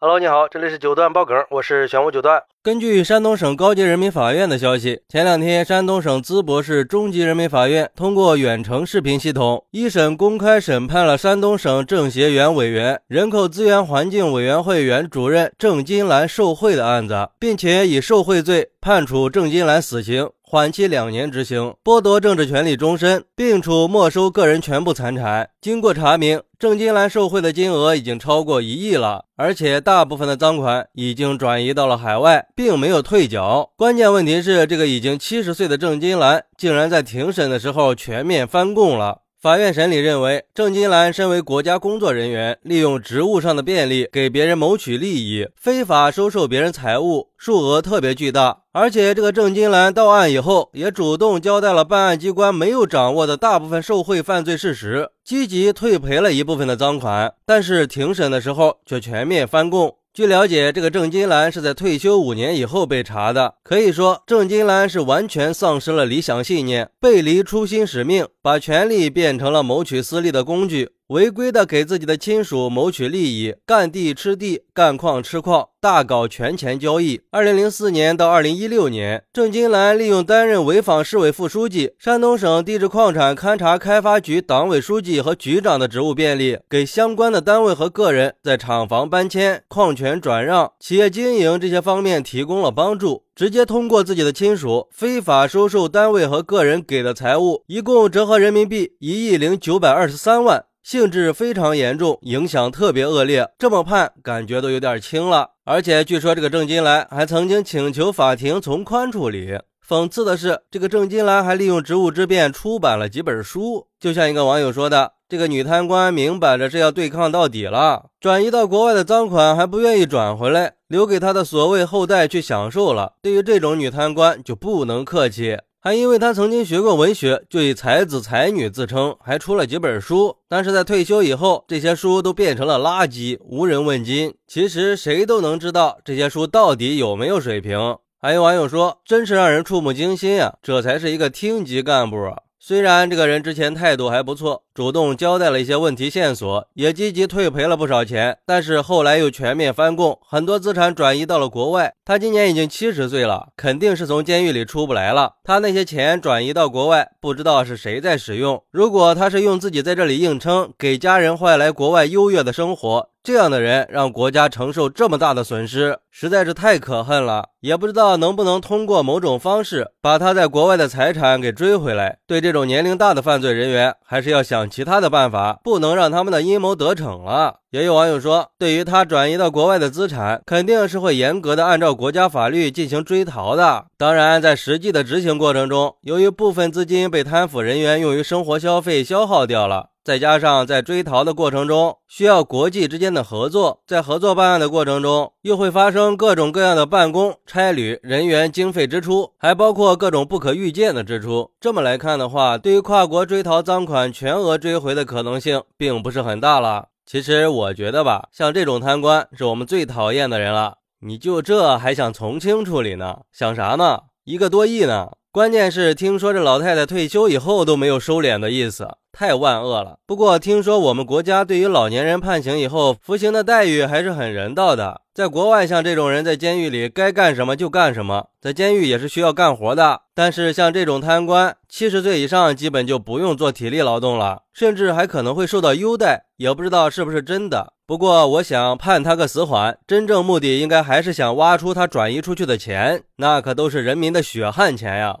Hello，你好，这里是九段爆梗，我是玄武九段。根据山东省高级人民法院的消息，前两天山东省淄博市中级人民法院通过远程视频系统一审公开审判了山东省政协原委员、人口资源环境委员会原主任郑金兰受贿的案子，并且以受贿罪判处郑金兰死刑。缓期两年执行，剥夺政治权利终身，并处没收个人全部财产。经过查明，郑金兰受贿的金额已经超过一亿了，而且大部分的赃款已经转移到了海外，并没有退缴。关键问题是，这个已经七十岁的郑金兰竟然在庭审的时候全面翻供了。法院审理认为，郑金兰身为国家工作人员，利用职务上的便利给别人谋取利益，非法收受别人财物，数额特别巨大。而且，这个郑金兰到案以后，也主动交代了办案机关没有掌握的大部分受贿犯罪事实，积极退赔了一部分的赃款。但是，庭审的时候却全面翻供。据了解，这个郑金兰是在退休五年以后被查的。可以说，郑金兰是完全丧失了理想信念，背离初心使命，把权力变成了谋取私利的工具。违规的给自己的亲属谋取利益，干地吃地，干矿吃矿，大搞权钱交易。二零零四年到二零一六年，郑金兰利用担任潍坊市委副书记、山东省地质矿产勘查开发局党委书记和局长的职务便利，给相关的单位和个人在厂房搬迁、矿权转让、企业经营这些方面提供了帮助。直接通过自己的亲属非法收受单位和个人给的财物，一共折合人民币一亿零九百二十三万。性质非常严重，影响特别恶劣，这么判感觉都有点轻了。而且据说这个郑金兰还曾经请求法庭从宽处理。讽刺的是，这个郑金兰还利用职务之便出版了几本书。就像一个网友说的：“这个女贪官明摆着是要对抗到底了，转移到国外的赃款还不愿意转回来，留给她的所谓后代去享受了。对于这种女贪官就不能客气。”还因为他曾经学过文学，就以才子才女自称，还出了几本书。但是在退休以后，这些书都变成了垃圾，无人问津。其实谁都能知道这些书到底有没有水平。还有网友说，真是让人触目惊心呀！这才是一个厅级干部！虽然这个人之前态度还不错，主动交代了一些问题线索，也积极退赔了不少钱，但是后来又全面翻供，很多资产转移到了国外。他今年已经七十岁了，肯定是从监狱里出不来了。他那些钱转移到国外，不知道是谁在使用。如果他是用自己在这里硬撑，给家人换来国外优越的生活。这样的人让国家承受这么大的损失，实在是太可恨了。也不知道能不能通过某种方式把他在国外的财产给追回来。对这种年龄大的犯罪人员，还是要想其他的办法，不能让他们的阴谋得逞了。也有网友说，对于他转移到国外的资产，肯定是会严格的按照国家法律进行追逃的。当然，在实际的执行过程中，由于部分资金被贪腐人员用于生活消费消耗掉了。再加上在追逃的过程中需要国际之间的合作，在合作办案的过程中又会发生各种各样的办公、差旅、人员、经费支出，还包括各种不可预见的支出。这么来看的话，对于跨国追逃赃款全额追回的可能性并不是很大了。其实我觉得吧，像这种贪官是我们最讨厌的人了。你就这还想从轻处理呢？想啥呢？一个多亿呢？关键是听说这老太太退休以后都没有收敛的意思。太万恶了。不过听说我们国家对于老年人判刑以后服刑的待遇还是很人道的。在国外，像这种人在监狱里该干什么就干什么，在监狱也是需要干活的。但是像这种贪官，七十岁以上基本就不用做体力劳动了，甚至还可能会受到优待，也不知道是不是真的。不过我想判他个死缓，真正目的应该还是想挖出他转移出去的钱，那可都是人民的血汗钱呀。